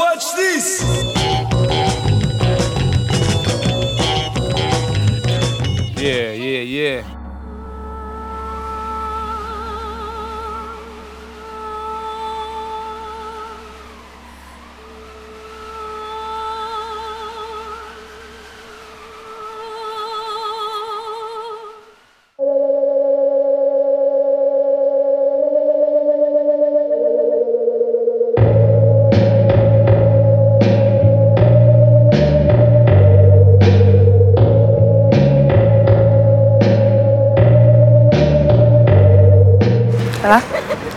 Watch this!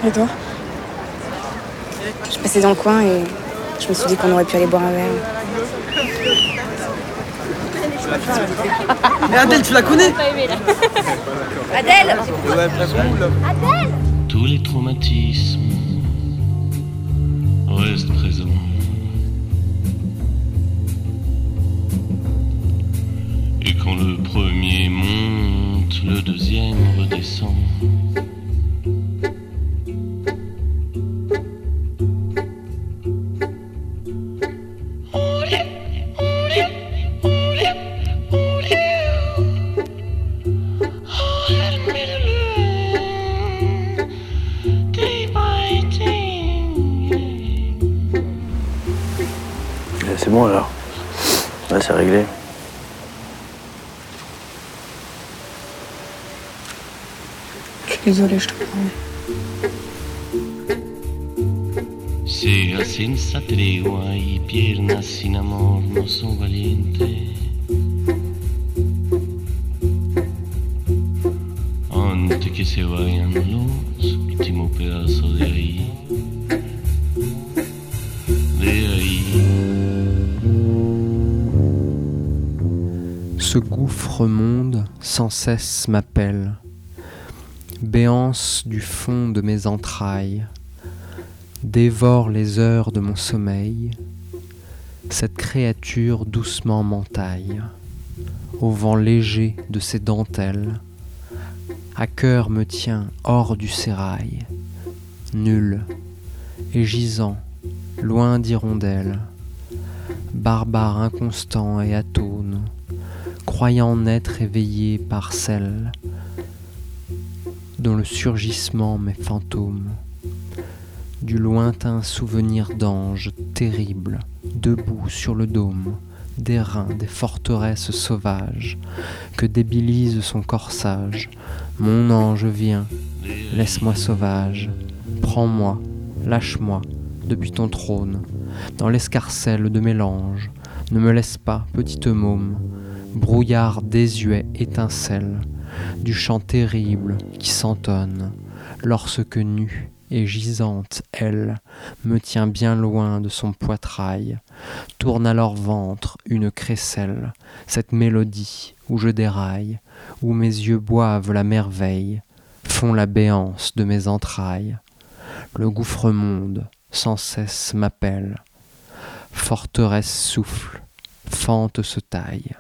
Et toi Je passais dans le coin et je me suis dit qu'on aurait pu aller boire un verre. Mais Adèle, tu la connais Adèle Tous les traumatismes restent présents. Et quand le premier monte, le deuxième redescend. Bon alors. Là, c'est réglé. Je suis désolée, je te promets. Sera senza tregua i piernas sin amor no son valientes. Antes que se vayan los últimos pedazos de ahí. Ce gouffre monde sans cesse m'appelle, béance du fond de mes entrailles, dévore les heures de mon sommeil, cette créature doucement m'entaille, au vent léger de ses dentelles, à cœur me tient hors du sérail, nul et gisant, loin d'hirondelle, barbare inconstant et atone, croyant n'être éveillé par celle dont le surgissement m'est fantôme, du lointain souvenir d'ange terrible, debout sur le dôme, des reins des forteresses sauvages, que débilise son corsage. Mon ange vient, laisse-moi sauvage, prends-moi, lâche-moi, depuis ton trône, dans l'escarcelle de mélange, ne me laisse pas, petite môme, brouillard désuet étincelle du chant terrible qui s'entonne lorsque nue et gisante elle me tient bien loin de son poitrail tourne à leur ventre une crécelle cette mélodie où je déraille où mes yeux boivent la merveille font la béance de mes entrailles. Le gouffre monde sans cesse m'appelle. Forteresse souffle fente se taille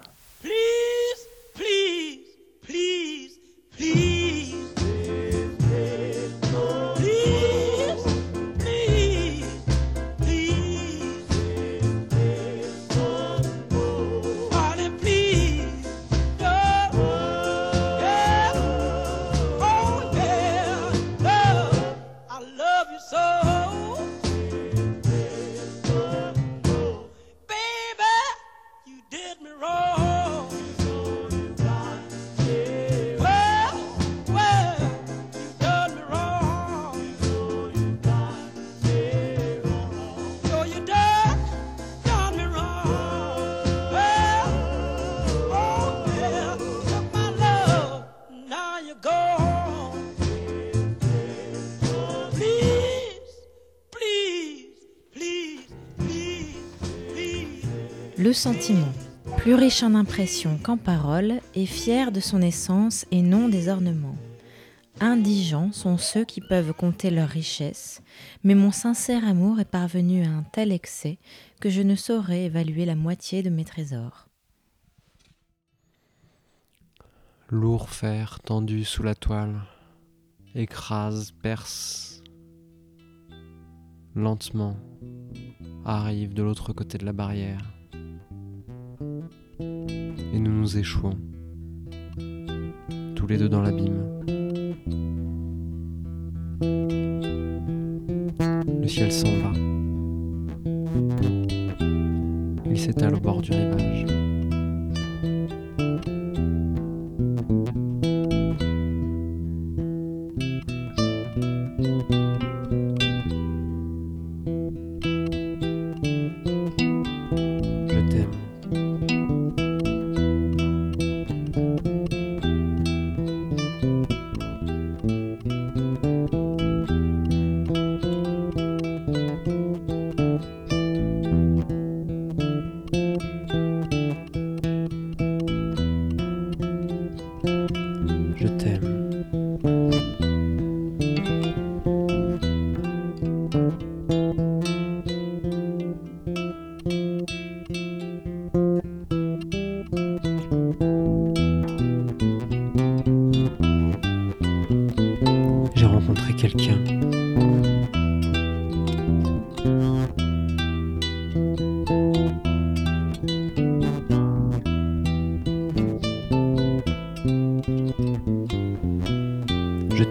Sentiment plus riche en impressions qu'en paroles, et fier de son essence et non des ornements. Indigents sont ceux qui peuvent compter leur richesse, mais mon sincère amour est parvenu à un tel excès que je ne saurais évaluer la moitié de mes trésors. Lourd fer tendu sous la toile, écrase, perce. Lentement, arrive de l'autre côté de la barrière et nous nous échouons, tous les deux dans l'abîme. Le ciel s'en va. Il s'étale au bord du rivage.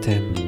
Meltem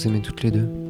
vous aimez toutes les deux.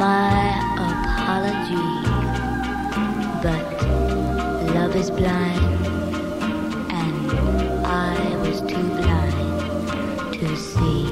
my apology. But love is blind, and I was too blind to see.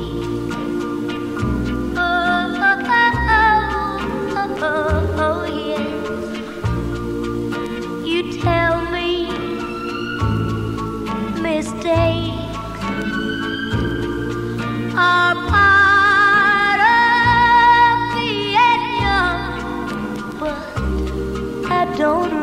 don't